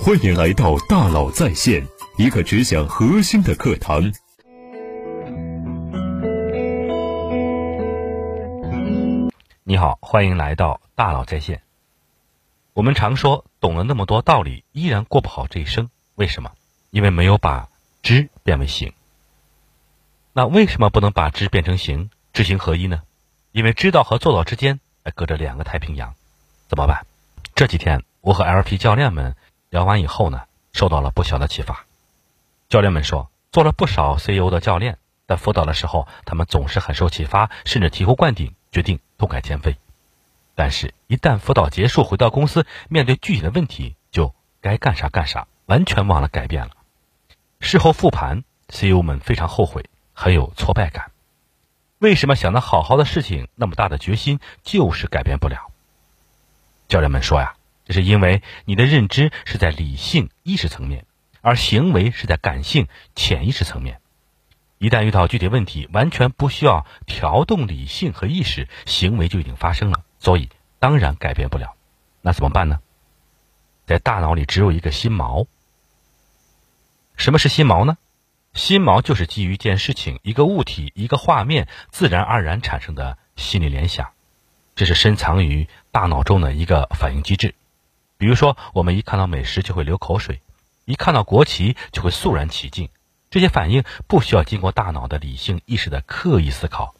欢迎来到大佬在线，一个只讲核心的课堂。你好，欢迎来到大佬在线。我们常说，懂了那么多道理，依然过不好这一生，为什么？因为没有把知变为行。那为什么不能把知变成行，知行合一呢？因为知道和做到之间，还隔着两个太平洋，怎么办？这几天，我和 LP 教练们聊完以后呢，受到了不小的启发。教练们说，做了不少 CEO 的教练，在辅导的时候，他们总是很受启发，甚至醍醐灌顶，决定痛改前非。但是，一旦辅导结束，回到公司，面对具体的问题，就该干啥干啥，完全忘了改变了。事后复盘，CEO 们非常后悔，很有挫败感。为什么想的好好的事情，那么大的决心，就是改变不了？教练们说呀，这是因为你的认知是在理性意识层面，而行为是在感性潜意识层面。一旦遇到具体问题，完全不需要调动理性和意识，行为就已经发生了，所以当然改变不了。那怎么办呢？在大脑里植入一个心锚。什么是心锚呢？心锚就是基于一件事情、一个物体、一个画面，自然而然产生的心理联想，这是深藏于大脑中的一个反应机制。比如说，我们一看到美食就会流口水，一看到国旗就会肃然起敬，这些反应不需要经过大脑的理性意识的刻意思考，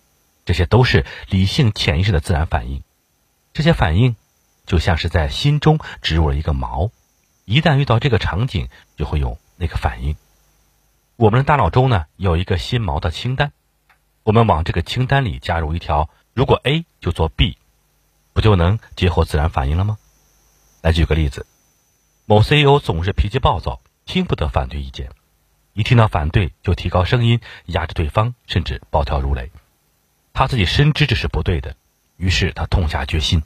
这些都是理性潜意识的自然反应。这些反应就像是在心中植入了一个锚，一旦遇到这个场景，就会有那个反应。我们的大脑中呢有一个心锚的清单，我们往这个清单里加入一条：如果 A 就做 B，不就能激活自然反应了吗？来举个例子，某 CEO 总是脾气暴躁，听不得反对意见，一听到反对就提高声音压制对方，甚至暴跳如雷。他自己深知这是不对的，于是他痛下决心，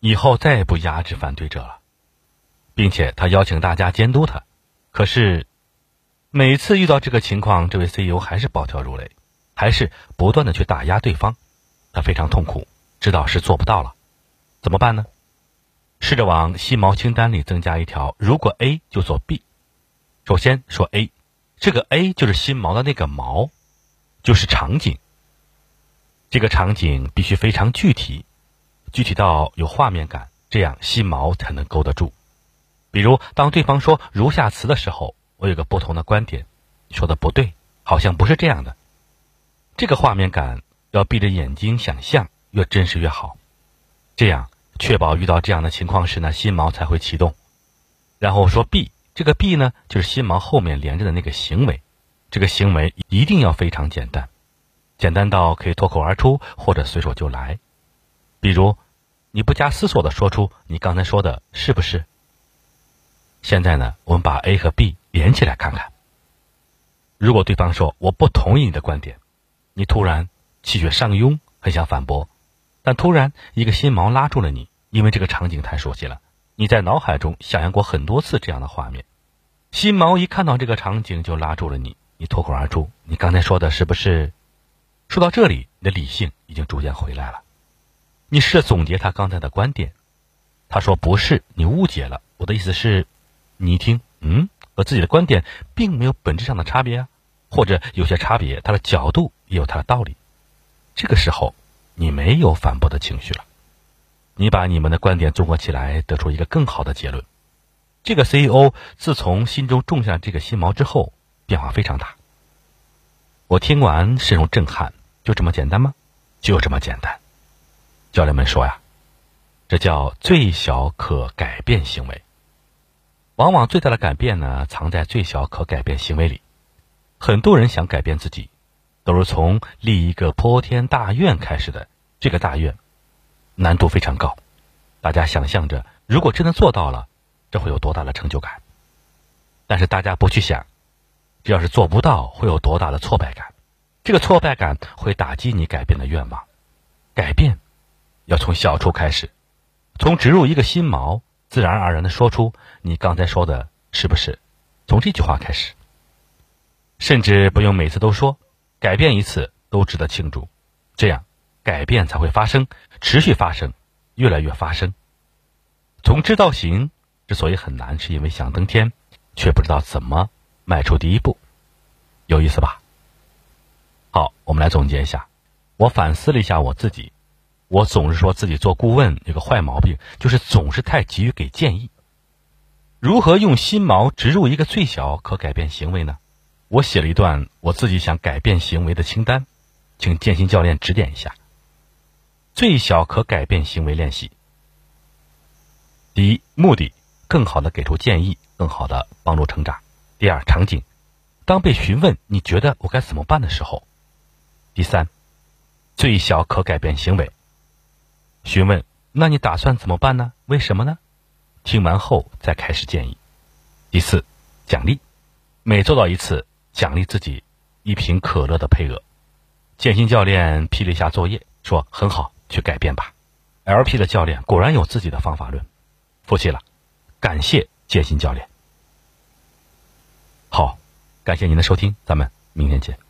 以后再也不压制反对者了，并且他邀请大家监督他。可是。每次遇到这个情况，这位 CEO 还是暴跳如雷，还是不断的去打压对方，他非常痛苦，知道是做不到了，怎么办呢？试着往心毛清单里增加一条：如果 A 就做 B。首先说 A，这个 A 就是心毛的那个毛，就是场景。这个场景必须非常具体，具体到有画面感，这样心毛才能勾得住。比如当对方说如下词的时候。我有个不同的观点，说的不对，好像不是这样的。这个画面感要闭着眼睛想象，越真实越好。这样确保遇到这样的情况时呢，心锚才会启动。然后说 B，这个 B 呢，就是心锚后面连着的那个行为。这个行为一定要非常简单，简单到可以脱口而出或者随手就来。比如，你不加思索的说出你刚才说的是不是？现在呢，我们把 A 和 B 连起来看看。如果对方说我不同意你的观点，你突然气血上涌，很想反驳，但突然一个心锚拉住了你，因为这个场景太熟悉了，你在脑海中想象过很多次这样的画面。心锚一看到这个场景就拉住了你，你脱口而出：“你刚才说的是不是？”说到这里，你的理性已经逐渐回来了。你试着总结他刚才的观点，他说：“不是，你误解了，我的意思是。”你一听，嗯，和自己的观点并没有本质上的差别啊，或者有些差别，他的角度也有他的道理。这个时候，你没有反驳的情绪了，你把你们的观点综合起来，得出一个更好的结论。这个 CEO 自从心中种下这个心锚之后，变化非常大。我听完深受震撼，就这么简单吗？就这么简单。教练们说呀，这叫最小可改变行为。往往最大的改变呢，藏在最小可改变行为里。很多人想改变自己，都是从立一个泼天大愿开始的。这个大愿难度非常高，大家想象着，如果真的做到了，这会有多大的成就感？但是大家不去想，这要是做不到，会有多大的挫败感？这个挫败感会打击你改变的愿望。改变要从小处开始，从植入一个心锚。自然而然的说出你刚才说的是不是？从这句话开始，甚至不用每次都说，改变一次都值得庆祝，这样改变才会发生，持续发生，越来越发生。从知到行，之所以很难，是因为想登天，却不知道怎么迈出第一步。有意思吧？好，我们来总结一下。我反思了一下我自己，我总是说自己做顾问有个坏毛病，就是总是太急于给建议。如何用心锚植入一个最小可改变行为呢？我写了一段我自己想改变行为的清单，请建新教练指点一下。最小可改变行为练习。第一，目的更好的给出建议，更好的帮助成长。第二，场景，当被询问你觉得我该怎么办的时候。第三，最小可改变行为。询问，那你打算怎么办呢？为什么呢？听完后再开始建议。第四，奖励，每做到一次，奖励自己一瓶可乐的配额。建新教练批了一下作业，说很好。去改变吧，LP 的教练果然有自己的方法论，服气了，感谢建新教练。好，感谢您的收听，咱们明天见。